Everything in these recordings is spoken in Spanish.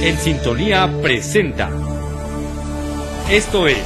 En Sintonía presenta. Esto es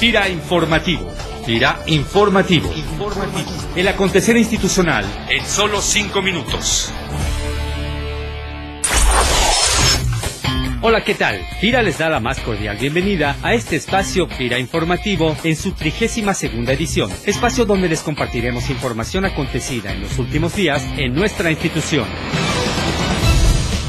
Tira Informativo. Tira Informativo. Informativo. El acontecer institucional en solo cinco minutos. Hola, ¿qué tal? FIRA les da la más cordial bienvenida a este espacio FIRA Informativo en su trigésima segunda edición, espacio donde les compartiremos información acontecida en los últimos días en nuestra institución.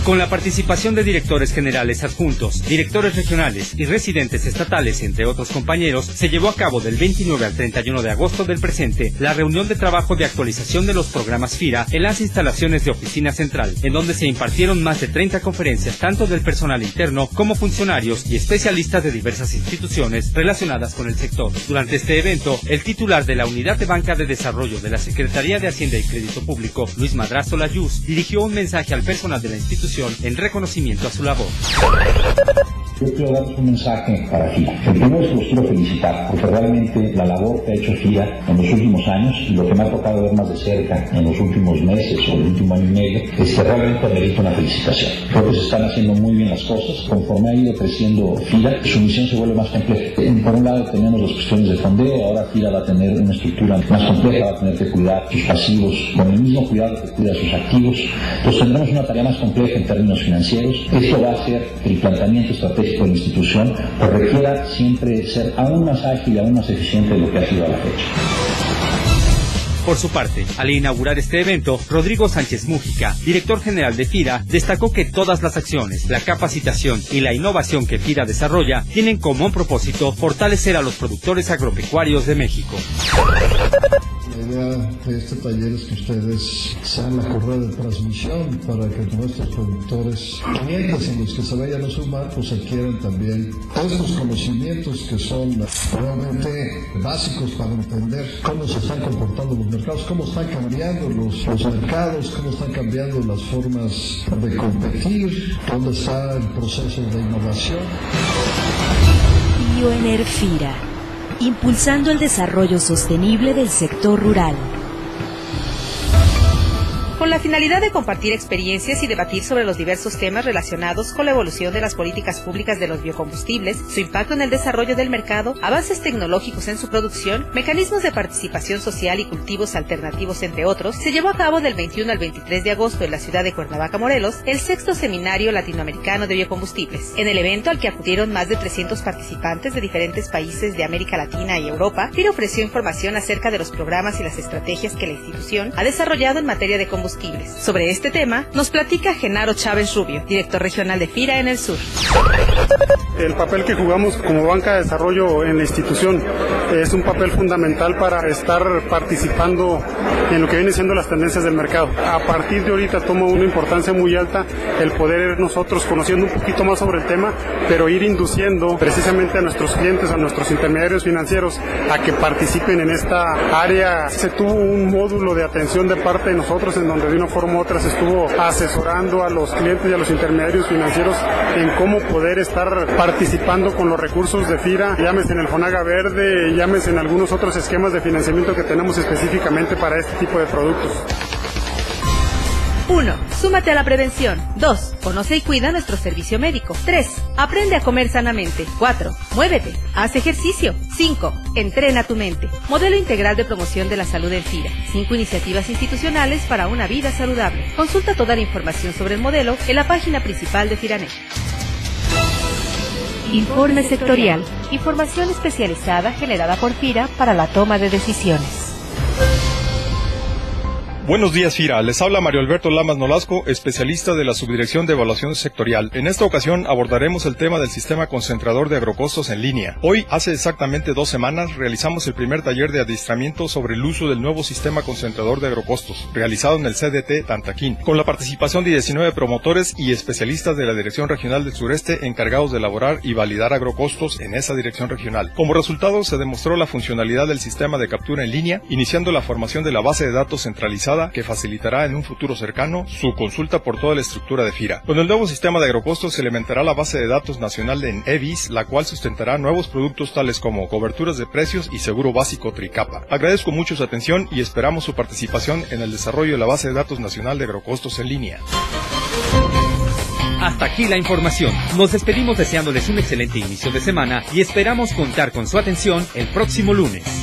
Con la participación de directores generales adjuntos, directores regionales y residentes estatales, entre otros compañeros, se llevó a cabo del 29 al 31 de agosto del presente la reunión de trabajo de actualización de los programas FIRA en las instalaciones de Oficina Central, en donde se impartieron más de 30 conferencias tanto del personal interno como funcionarios y especialistas de diversas instituciones relacionadas con el sector. Durante este evento, el titular de la Unidad de Banca de Desarrollo de la Secretaría de Hacienda y Crédito Público, Luis Madrazo Layuz, dirigió un mensaje al personal de la institución en reconocimiento a su labor. Yo quiero dar un mensaje para FIRA. El primero es que los quiero felicitar porque realmente la labor que ha hecho FIRA en los últimos años y lo que me ha tocado ver más de cerca en los últimos meses o el último año y medio es que realmente merece una felicitación. Creo que se están haciendo muy bien las cosas. Conforme ha ido creciendo FIRA, su misión se vuelve más compleja. Por un lado tenemos las cuestiones de fondeo, ahora FIRA va a tener una estructura más compleja, va a tener que cuidar sus pasivos con el mismo cuidado que cuida sus activos. Entonces tendremos una tarea más compleja en términos financieros. Esto va a ser el planteamiento estratégico de la institución requiera siempre ser aún más ágil aún más eficiente de lo que ha sido a la fecha. Por su parte, al inaugurar este evento, Rodrigo Sánchez Mújica, director general de FIRA, destacó que todas las acciones, la capacitación y la innovación que FIRA desarrolla tienen como propósito fortalecer a los productores agropecuarios de México. La idea de este taller es que ustedes sean la correa de transmisión para que nuestros productores, clientes en los que se vayan a sumar, pues adquieran también estos conocimientos que son realmente básicos para entender cómo se están comportando los cómo están cambiando los, los mercados, cómo están cambiando las formas de competir, dónde está el proceso de innovación. Bioenerfira impulsando el desarrollo sostenible del sector rural. Con la finalidad de compartir experiencias y debatir sobre los diversos temas relacionados con la evolución de las políticas públicas de los biocombustibles, su impacto en el desarrollo del mercado, avances tecnológicos en su producción, mecanismos de participación social y cultivos alternativos, entre otros, se llevó a cabo del 21 al 23 de agosto en la ciudad de Cuernavaca, Morelos, el sexto seminario latinoamericano de biocombustibles. En el evento, al que acudieron más de 300 participantes de diferentes países de América Latina y Europa, FIRA ofreció información acerca de los programas y las estrategias que la institución ha desarrollado en materia de sobre este tema nos platica Genaro Chávez Rubio, director regional de FIRA en el sur. El papel que jugamos como banca de desarrollo en la institución es un papel fundamental para estar participando en lo que vienen siendo las tendencias del mercado. A partir de ahorita toma una importancia muy alta el poder nosotros conociendo un poquito más sobre el tema, pero ir induciendo precisamente a nuestros clientes, a nuestros intermediarios financieros a que participen en esta área. Se tuvo un módulo de atención de parte de nosotros en donde de una forma u otra se estuvo asesorando a los clientes y a los intermediarios financieros en cómo poder estar participando con los recursos de FIRA, llámese en el Fonaga Verde, llámese en algunos otros esquemas de financiamiento que tenemos específicamente para este tipo de productos. 1. Súmate a la prevención. 2. Conoce y cuida nuestro servicio médico. 3. Aprende a comer sanamente. 4. Muévete. Haz ejercicio. 5. Entrena tu mente. Modelo integral de promoción de la salud en FIRA. 5 iniciativas institucionales para una vida saludable. Consulta toda la información sobre el modelo en la página principal de FIRANET. Informe sectorial. Información especializada generada por FIRA para la toma de decisiones. Buenos días, FIRA. Les habla Mario Alberto Lamas Nolasco, especialista de la Subdirección de Evaluación Sectorial. En esta ocasión abordaremos el tema del sistema concentrador de agrocostos en línea. Hoy, hace exactamente dos semanas, realizamos el primer taller de adiestramiento sobre el uso del nuevo sistema concentrador de agrocostos, realizado en el CDT Tantaquín, con la participación de 19 promotores y especialistas de la Dirección Regional del Sureste encargados de elaborar y validar agrocostos en esa dirección regional. Como resultado, se demostró la funcionalidad del sistema de captura en línea, iniciando la formación de la base de datos centralizada que facilitará en un futuro cercano su consulta por toda la estructura de FIRA. Con el nuevo sistema de agrocostos se alimentará la base de datos nacional en EVIS, la cual sustentará nuevos productos tales como coberturas de precios y seguro básico Tricapa. Agradezco mucho su atención y esperamos su participación en el desarrollo de la base de datos nacional de agrocostos en línea. Hasta aquí la información. Nos despedimos deseándoles un excelente inicio de semana y esperamos contar con su atención el próximo lunes.